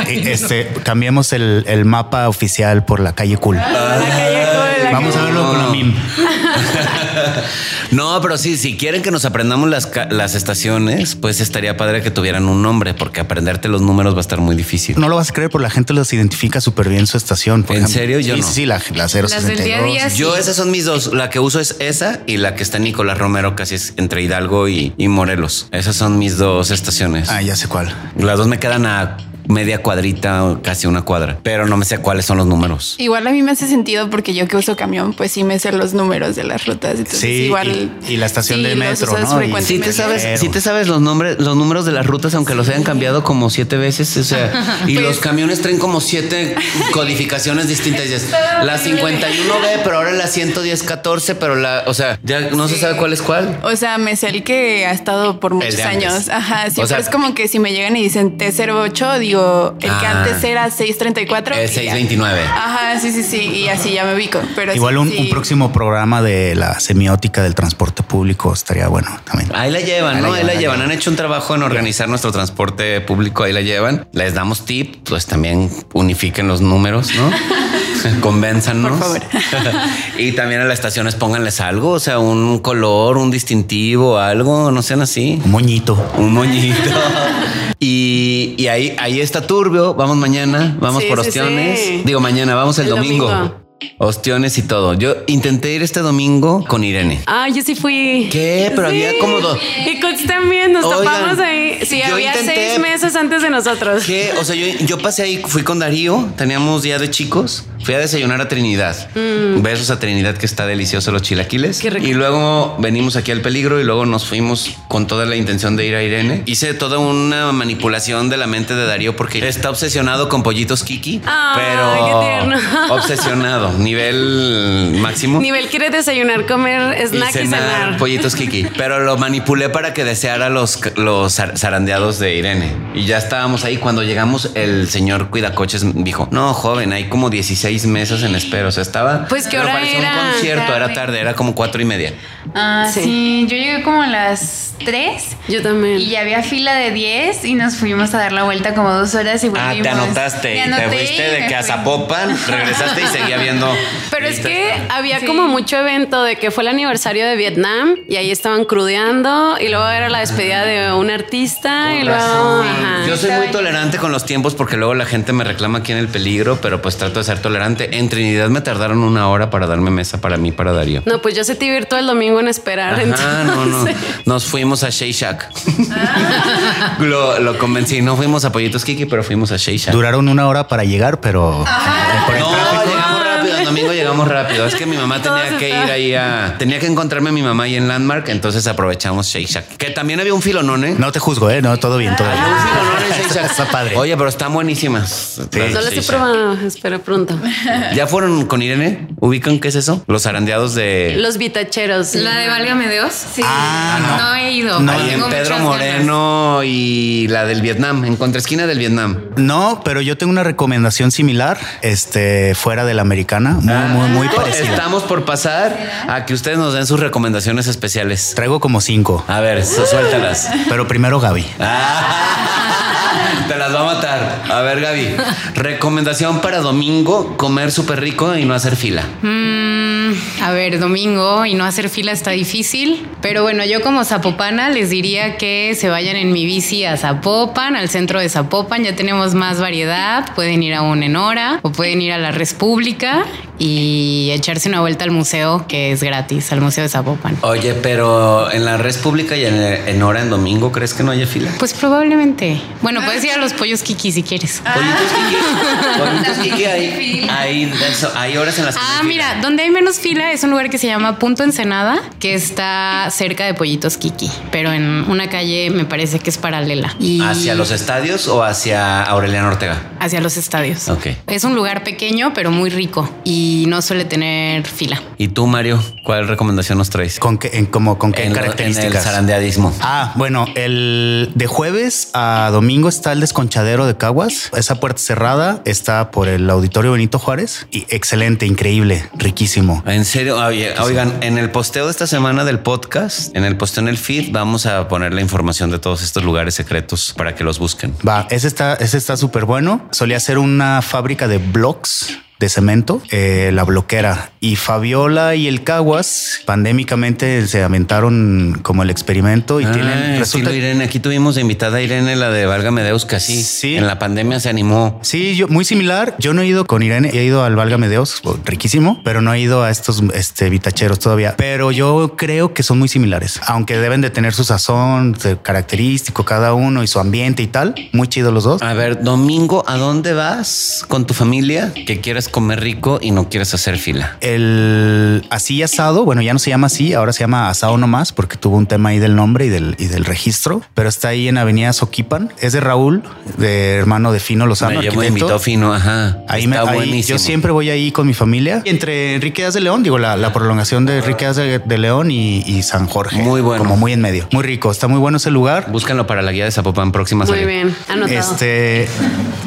Y, este, cambiemos el, el mapa oficial por la calle cool. Vamos a verlo con la MIM. No, pero sí, si quieren que nos aprendamos las, las estaciones, pues estaría padre que tuvieran un nombre, porque aprenderte los números va a estar muy difícil. No lo vas a creer, pero la gente los identifica súper bien su estación. por ¿En ejemplo. serio? Yo sí, no. sí, la, la 062. del día a día, sí. Yo, esas son mis dos. La que uso es esa y la que está en Nicolás Romero, casi es entre Hidalgo y, y Morelos. Esas son mis dos estaciones. Ah, ya sé cuál. Las dos me quedan a media cuadrita casi una cuadra, pero no me sé cuáles son los números. Igual a mí me hace sentido porque yo que uso camión, pues sí me sé los números de las rutas. Entonces Sí, igual. y- y la estación de metro, ¿no? Y-. Si te sabes, si te sabes los nombres, los números de las rutas, aunque los hayan cambiado como siete veces, o sea, y Pues- los camiones traen como siete codificaciones distintas. La 51B, pero ahora la 11014, pero la, o sea, ya no se sabe cuál es cuál. O sea, me sé el que ha estado por muchos años. Ajá, siempre O sea- es como que si me llegan y dicen T08, digo, el que Ah. antes era 634. Es y ya. 629. Ajá, sí, sí, sí. Y así ya me ubico. Pero sí, Igual un, sí. un próximo programa de la semiótica del transporte público estaría bueno también. Ahí la llevan, Ahí la ¿no? Ahí la llevan, Han hecho un trabajo en organizar nuestro transporte público, ahí la llevan. Les damos tip, pues también unifiquen los números, ¿no? Convénzanos. Por favor. y también a las estaciones pónganles algo, o sea, un color, un distintivo, algo, no sean así. Un moñito. Un moñito. y, y ahí, ahí está Turbio. Vamos mañana, vamos Sí, por sí, ostiones. sí. Digo, mañana, vamos el, domingo. Ostiones y todo. Yo intenté ir este domingo con Irene. Ah, yo sí fui. ¿Qué? Pero Sí. había como dos. Y Coach también, nos Oigan, topamos ahí. Sí, yo había intenté- seis meses antes de nosotros. ¿Qué? O sea, yo, yo pasé ahí, fui con Darío, teníamos día de chicos, fui a desayunar a Trinidad. Besos a Trinidad, que está delicioso los chilaquiles. Mm. Qué rico. Y luego venimos aquí al peligro y luego nos fuimos con toda la intención de ir a Irene. Hice toda una manipulación de la mente de Darío porque está obsesionado con pollitos Kiki, Ay, pero qué tierno. obsesionado, nivel máximo. Nivel quiere desayunar, comer, snack y cenar cenar. pollitos Kiki. Pero lo manipulé para que deseara los, los zar- zarandeados de Irene. Y ya estábamos ahí. Cuando llegamos, el señor Cuidacoches dijo: No, joven, hay como 16 mesas en espera. O sea, estaba. Pues, ¿qué pero hora era? un concierto, era Tarde. era como cuatro y media. Ah, Sí. sí. Yo llegué como a las 3 Yo también. y ya había fila de 10 y nos fuimos a dar la vuelta como dos horas y Ah, volvimos. te anotaste. Me y anoté te fuiste y de que a fui. Zapopan, regresaste y seguía viendo. Pero es que había Sí. como mucho evento de que fue el aniversario de Vietnam y ahí estaban crudeando y luego era la despedida de un artista y luego... ajá. Yo soy muy tolerante con los tiempos porque luego la gente me reclama aquí en el peligro, pero pues trato de ser tolerante. En Trinidad me tardaron una hora para darme mesa para mí, para Darío. No, pues yo se te virtual el domingo en esperar. Ah, no, no. entonces- Nos fuimos a Shea Shack. Ah. lo, lo convencí. No fuimos a Pollitos Kiki, pero fuimos a Shea Shack. Duraron una hora para llegar, pero por el No, tráfico. Domingo llegamos rápido. Es que mi mamá tenía que ir ahí a. Tenía que encontrarme a mi mamá ahí en Landmark. Entonces aprovechamos Shake Shack. Que también había un filonón, ¿eh? No te juzgo, ¿eh? No, todo bien, todo bien. Había un filonón en Shake Shack. Está padre. Oye, pero están buenísimas. De No las he probado, espero pronto. ¿Ya fueron con Irene? ¿Ubican qué es eso? Los arandeados de. Los vitacheros. La de Válgame Dios. Sí. Ah, no. he ido. No, Ahí en Pedro Moreno y la del Vietnam, en contraesquina del Vietnam. No, pero yo tengo una recomendación similar, este, fuera de la americana, muy, muy, muy parecida. Estamos por pasar a que ustedes nos den sus recomendaciones especiales. Traigo como cinco, A ver, su- suéltalas. pero primero Gaby. Ah, Te las va a matar. A ver, Gaby. Recomendación para domingo: comer súper rico y no hacer fila. Mm, a ver, domingo y no hacer fila está difícil. Pero bueno, yo como zapopana les diría que se vayan en mi bici a Zapopan, al centro de Zapopan. Ya tenemos más variedad. Pueden ir a un en hora o pueden ir a la República y echarse una vuelta al museo que es gratis, al Museo de Zapopan. Oye, pero en la red pública y en, en hora en domingo, ¿crees que no haya fila? Pues probablemente. Bueno, puedes ir a los pollos Kiki si quieres. Pollitos Kiki. Pollitos Kiki, hay, hay, horas en las que no Ah, hay fila. mira, donde hay menos fila es un lugar que se llama Punto Ensenada, que está cerca de Pollitos Kiki, pero en una calle me parece que es paralela. Y ¿Hacia los estadios o hacia Aureliano Ortega? hacia los estadios. Ok. Es un lugar pequeño, pero muy rico y no suele tener fila. ¿Y tú, Mario, cuál recomendación nos traes? ¿Con qué, en, como, con qué En, lo- en el características? zarandeadismo. Ah, bueno, el de jueves a domingo está el desconchadero de Caguas. Esa puerta cerrada está por el Auditorio Benito Juárez y excelente, increíble, riquísimo. En serio, oye, oigan, en el posteo de esta semana del podcast, en el posteo en el feed, vamos a poner la información de todos estos lugares secretos para que los busquen. Va, ese está, ese está súper bueno. Solía ser una fábrica de blocks de cemento, eh, la bloquera y Fabiola y el Caguas pandémicamente se aventaron como el experimento y Ah, tienen resulta Irene, aquí tuvimos invitada a Irene, la de Válgame Deus, que así Sí. en la pandemia se animó. Sí, yo muy similar. Yo no he ido con Irene, he ido al Válgame Dios, riquísimo, pero no he ido a estos este, vitacheros todavía. Pero yo creo que son muy similares, aunque deben de tener su sazón característico cada uno y su ambiente y tal. Muy chido los dos. A ver, domingo, ¿a dónde vas con tu familia que quieres comer rico y no quieres hacer fila? El así asado, bueno, ya no se llama así, ahora se llama asado nomás porque tuvo un tema ahí del nombre y del, y del registro, pero está ahí en Avenida Soquipan. Es de Raúl, de hermano de Fino Lozano. Me, yo me invitó fino, ajá. Ahí, me, ahí yo siempre voy ahí con mi familia. Entre Enrique Díaz de León, digo, la, la prolongación de Enrique Díaz de, de León y, y San Jorge. Muy bueno. Como muy en medio. Muy rico. Está muy bueno ese lugar. Búscanlo para la guía de Zapopan próxima Muy salida. bien, anotado. Este,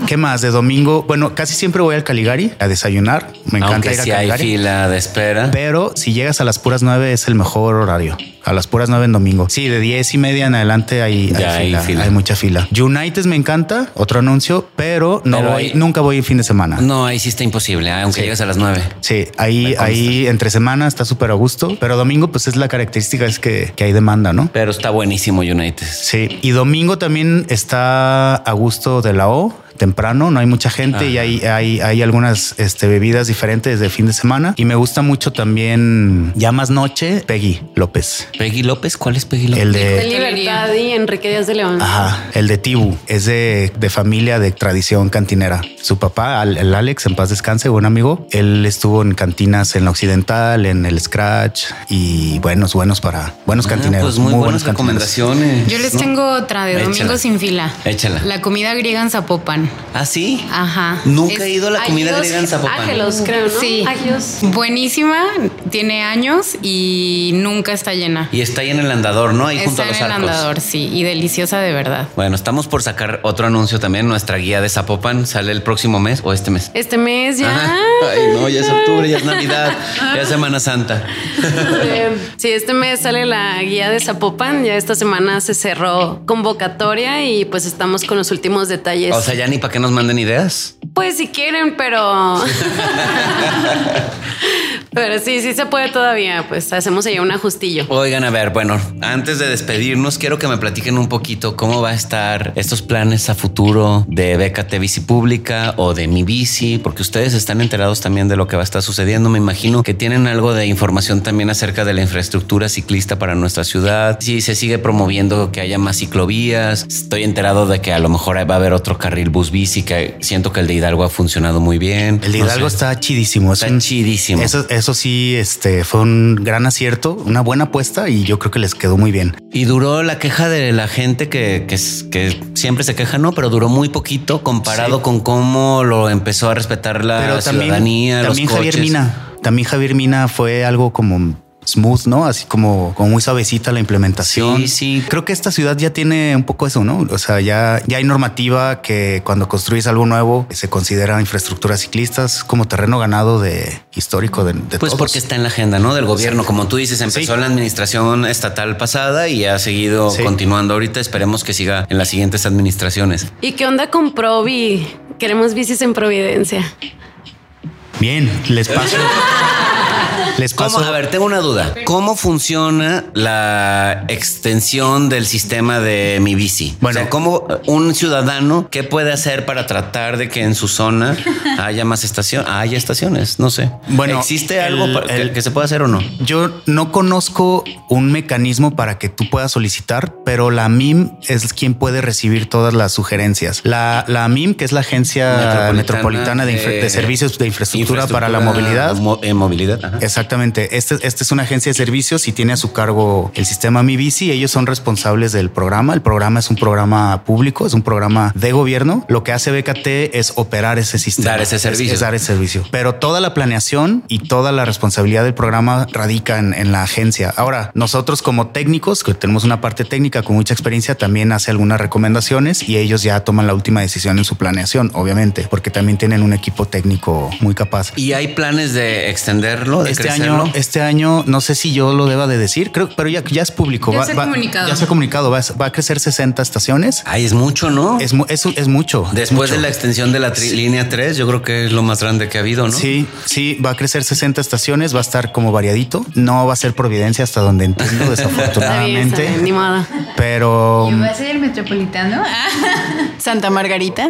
¿qué más? De domingo. Bueno, casi siempre voy al Caligari a desayunar. Me encanta Aunque ir a si hay fila de espera. Pero si llegas a las puras nueve es el mejor horario. A las puras nueve en domingo. Sí, de diez y media en adelante hay, Ya hay hay fila, fila. hay mucha fila. United me encanta, otro anuncio, pero no Pero voy, nunca voy en fin de semana. No, ahí sí está imposible, ¿eh? aunque Sí. llegues a las nueve. Sí, ahí, ahí entre semana está súper a gusto, pero domingo pues es la característica es que, que hay demanda, ¿no? Pero está buenísimo United. Sí, y domingo también está a gusto de la O. temprano, no hay mucha gente y hay, hay, hay algunas este, bebidas diferentes de fin de semana. Y me gusta mucho también, ya más noche, Peggy López. Peggy López, ¿cuál es Peggy López? El De de... Libertad y Enrique Díaz de León. Ajá, el de Tibu es de, de familia de tradición cantinera. Su papá, el Alex, en paz descanse, buen amigo. Él estuvo en cantinas en la Occidental, en el Scratch y buenos, buenos para buenos Ah, cantineros. pues muy, buenas buenos cantineros. recomendaciones. Yo les ¿no? tengo otra de Échala. Domingo sin fila. Échala. La comida griega en Zapopan. ¿Ah, sí? Ajá. Nunca Es- he ido a la comida Agios- griega en Zapopan. Ágelos, creo, ¿no? Sí. Agios. Buenísima, tiene años y nunca está llena. Y está ahí en el andador, ¿no? Ahí junto Está a en los el arcos. andador, sí, y deliciosa de verdad. Bueno, estamos por sacar otro anuncio también. Nuestra guía de Zapopan sale el próximo mes o este mes. Este mes ya. Ajá. Ay, no, ya es octubre, ya es Navidad, ya es Semana Santa. Eh, Sí, este mes sale la guía de Zapopan. Ya esta semana se cerró convocatoria y pues estamos con los últimos detalles. O sea, ya ni para qué nos manden ideas. pues si quieren, pero. pero sí, sí se puede todavía. Pues hacemos ahí un ajustillo. Oigan, a ver, bueno, antes de despedirnos, quiero que me platiquen un poquito cómo va a estar estos planes a futuro de BKT Bici Pública o de Mi Bici, porque ustedes están enterados también de lo que va a estar sucediendo. Me imagino que tienen algo de información también acerca de la infraestructura ciclista para nuestra ciudad. Si se sigue promoviendo que haya más ciclovías, estoy enterado de que a lo mejor va a haber otro carril bus bici, que siento que el de Hidalgo ha funcionado muy bien. El de No Hidalgo sé. está chidísimo. Es Está un- chidísimo. Eso, eso sí, este fue un gran acierto, una buena apuesta y yo creo que les quedó muy bien. Y duró la queja de la gente que, que, que siempre se queja, no, pero duró muy poquito comparado Sí. con cómo lo empezó a respetar la Pero ciudadanía, también los Javier coches. Mina, también Javier Mina fue algo como smooth, ¿no? Así como, como muy suavecita la implementación. Sí, sí. Creo que esta ciudad ya tiene un poco eso, ¿no? O sea, ya, ya hay normativa que cuando construyes algo nuevo se considera infraestructura ciclistas como terreno ganado de histórico de, de Pues todos. porque está en la agenda, ¿no? Del gobierno. Como tú dices, empezó Sí. la administración estatal pasada y ha seguido Sí. continuando ahorita. Esperemos que siga en las siguientes administraciones. ¿Y qué onda con Provi? Queremos bicis en Providencia. Bien, les paso. les paso. A ver, tengo una duda. ¿Cómo funciona la extensión del sistema de mi bici? Bueno. o sea, ¿cómo un ciudadano qué puede hacer para tratar de que en su zona haya más estaciones? Haya estaciones, no sé. Bueno, ¿existe algo que, el- que se pueda hacer o no? Yo no conozco un mecanismo para que tú puedas solicitar, pero la MIM es quien puede recibir todas las sugerencias. La, la MIM, que es la Agencia Metropolitana, de, Servicios de Infraestructura, para la movilidad. Mo- eh, movilidad. ajá. Exactamente. Este, este es una agencia de servicios y tiene a su cargo el sistema Mi Bici. Ellos son responsables del programa. El programa es un programa público, es un programa de gobierno. Lo que hace BKT es operar ese sistema. Dar ese Es- servicio. es dar ese servicio. Pero toda la planeación y toda la responsabilidad del programa radica en, en la agencia. Ahora, nosotros como técnicos, que tenemos una parte técnica con mucha experiencia, también hace algunas recomendaciones y ellos ya toman la última decisión en su planeación, obviamente, porque también tienen un equipo técnico muy capaz. ¿Y hay planes de extenderlo, de Este crecerlo? Año, este año, no sé si yo lo deba de decir, creo, pero ya, ya es público. Ya se ha comunicado. Ya se ha comunicado. Va, a- va a crecer 60 estaciones. Ay, es mucho, ¿no? Es, es, es mucho. es Después mucho. de la extensión de la tri- línea 3, yo creo que es lo más grande que ha habido, ¿no? Sí, sí, va a crecer 60 estaciones, va a estar como variadito. No va a ser Providencia hasta donde entiendo, Está bien, está desafortunadamente. bien, ni modo. Pero ¿Y va a ser el metropolitano? Santa Margarita.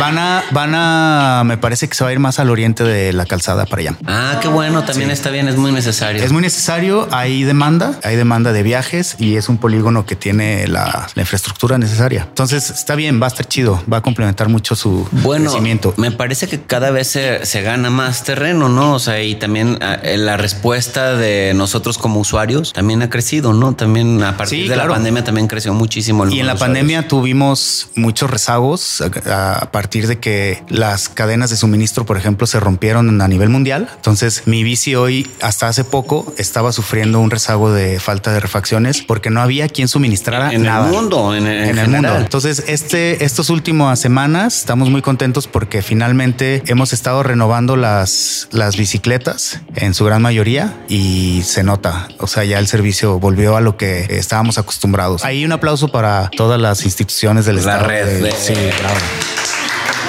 Van a, van a, me parece que se va a ir más al oriente de la calzada para allá. Ah, qué bueno, también está bien, es muy necesario. Es muy necesario, hay demanda, hay demanda de viajes y es un polígono que tiene la, la infraestructura necesaria. Entonces está bien, va a estar chido, va a complementar mucho su Bueno, crecimiento. me parece que cada vez se, se gana más terreno, ¿no? O sea, y también ah, eh, la respuesta de nosotros como usuarios también ha crecido, ¿no? También a partir Sí, de claro. la pandemia también creció muchísimo. el Y en la pandemia tuvimos muchos rezagos a, a partir de que las cadenas de suministro, por ejemplo, se rompieron a nivel mundial. Entonces mi bici hoy, hasta hace poco, estaba sufriendo un rezago de falta de refacciones porque no había quien suministrara En el nada. mundo, en- en el mundo. Entonces, este, estos últimas semanas estamos muy contentos porque finalmente hemos estado renovando las, las bicicletas en su gran mayoría y se nota. O sea, ya el servicio volvió a lo que estábamos acostumbrados. Ahí un aplauso para todas las instituciones del La estado. red de- sí, bravo.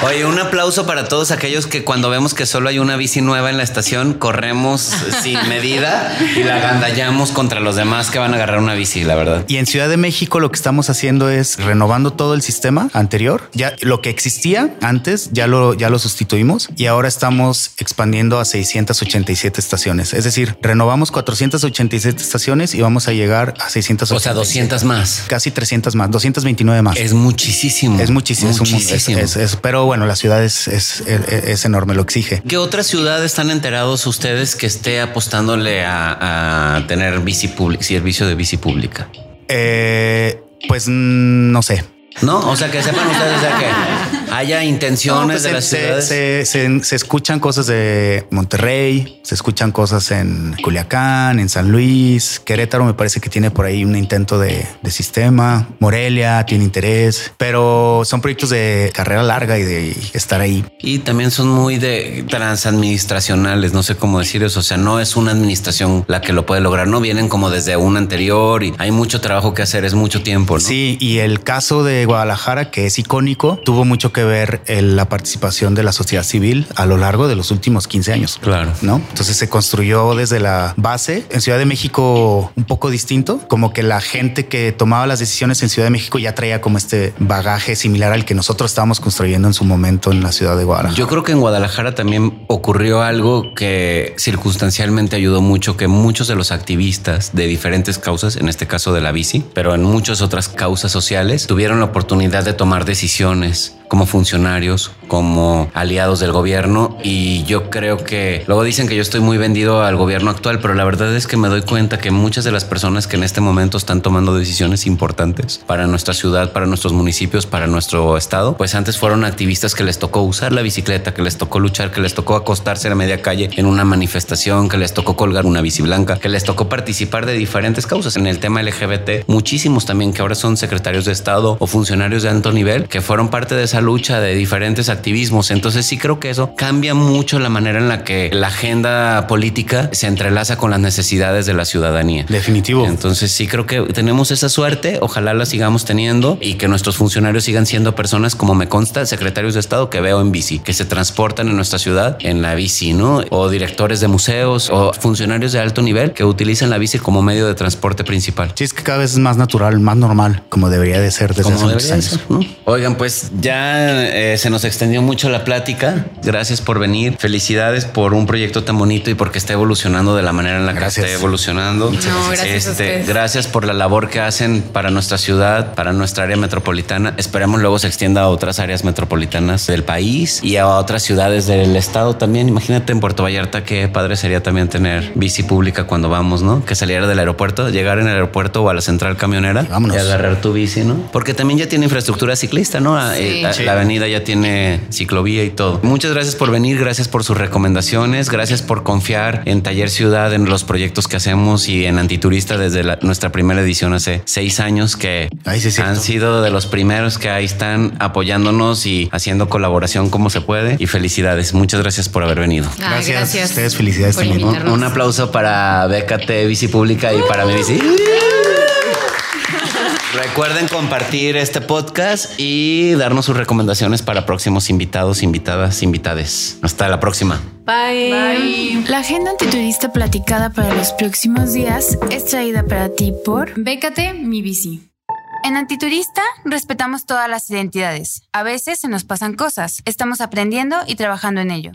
Oye, un aplauso para todos aquellos que cuando vemos que solo hay una bici nueva en la estación, corremos sin medida y la agandallamos contra los demás que van a agarrar una bici, la verdad. Y en Ciudad de México lo que estamos haciendo es renovando todo el sistema anterior. Ya lo que existía antes ya lo, ya lo sustituimos y ahora estamos expandiendo a 687 estaciones. Es decir, renovamos 487 estaciones y vamos a llegar a 687. O sea, 200 más. Casi 300 más, 229 más. Es muchísimo. Es muchísimo. es Muchísimo. es- es- pero bueno, la ciudad es, es, es- es enorme, lo exige. ¿Qué otras ciudades están enterados ustedes que esté apostándole a, a tener bici pública, servicio de bici pública? Eh, pues no sé. No, o sea, que sepan ustedes de que haya intenciones No, pues de las se, ciudades. se- se- se escuchan cosas de Monterrey, se escuchan cosas en Culiacán, en San Luis, Querétaro me parece que tiene por ahí un intento de, de sistema, Morelia tiene interés, pero son proyectos de carrera larga y de estar ahí. Y también son muy de transadministracionales, no sé cómo decir eso. O sea, no es una administración la que lo puede lograr, no vienen como desde un anterior y hay mucho trabajo que hacer, es mucho tiempo. ¿no? Sí, y el caso de Guadalajara, que es icónico, tuvo mucho que ver en la participación de la sociedad civil a lo largo de los últimos 15 años. Claro. ¿no? Entonces se construyó desde la base. En Ciudad de México un poco distinto, como que la gente que tomaba las decisiones en Ciudad de México ya traía como este bagaje similar al que nosotros estábamos construyendo en su momento en la ciudad de Guadalajara. Yo creo que en Guadalajara también ocurrió algo que circunstancialmente ayudó mucho, que muchos de los activistas de diferentes causas, en este caso de la bici, pero en muchas otras causas sociales, tuvieron la oportunidad de tomar decisiones como funcionarios, como aliados del gobierno y yo creo que luego dicen que yo estoy muy vendido al gobierno actual, pero la verdad es que me doy cuenta que muchas de las personas que en este momento están tomando decisiones importantes para nuestra ciudad, para nuestros municipios, para nuestro estado, pues antes fueron activistas que les tocó usar la bicicleta, que les tocó luchar, que les tocó acostarse a media calle en una manifestación, que les tocó colgar una bici blanca, que les tocó participar de diferentes causas. En el tema LGBT, muchísimos también que ahora son secretarios de estado o funcionarios de alto nivel que fueron parte de esa lucha de diferentes activismos. Entonces sí creo que eso cambia mucho la manera en la que la agenda política se entrelaza con las necesidades de la ciudadanía. Definitivo. Entonces sí creo que tenemos esa suerte, ojalá la sigamos teniendo y que nuestros funcionarios sigan siendo personas como me consta, secretarios de Estado que veo en bici, que se transportan en nuestra ciudad en la bici, ¿no? O directores de museos o funcionarios de alto nivel que utilizan la bici como medio de transporte principal. Sí, es que cada vez es más natural, más normal, como debería de ser desde hace muchos años. ser, ¿no? Oigan, pues ya eh, se nos extendió mucho la plática. Gracias por venir. Felicidades por un proyecto tan bonito y porque está evolucionando de la manera en la Gracias. que está evolucionando. No, gracias a Este, gracias por la labor que hacen para nuestra ciudad, para nuestra área metropolitana. Esperemos luego se extienda a otras áreas metropolitanas del país y a otras ciudades del estado también. Imagínate en Puerto Vallarta qué padre sería también tener bici pública cuando vamos, ¿no? Que saliera del aeropuerto, llegar en el aeropuerto o a la central camionera Vámonos. y agarrar tu bici, ¿no? Porque también ya tiene infraestructura ciclista, ¿no? Ah, Sí. eh, la- Sí. La avenida ya tiene ciclovía y todo. Muchas gracias por venir, gracias por sus recomendaciones, gracias por confiar en Taller Ciudad, en los proyectos que hacemos y en Antiturista desde la- nuestra primera edición hace seis años que Ay, sí, han sido de los primeros que ahí están apoyándonos y haciendo colaboración como se puede. Y felicidades, muchas gracias por haber venido. Ay, Gracias a ustedes, felicidades por también. Un, aplauso para BKT Bici Pública y para mi bici. Recuerden compartir este podcast y darnos sus recomendaciones para próximos invitados, invitadas, invitades. Hasta la próxima. Bye. La agenda antiturista platicada para los próximos días es traída para ti por Bécate mi bici. En Antiturista respetamos todas las identidades. A veces se nos pasan cosas. Estamos aprendiendo y trabajando en ello.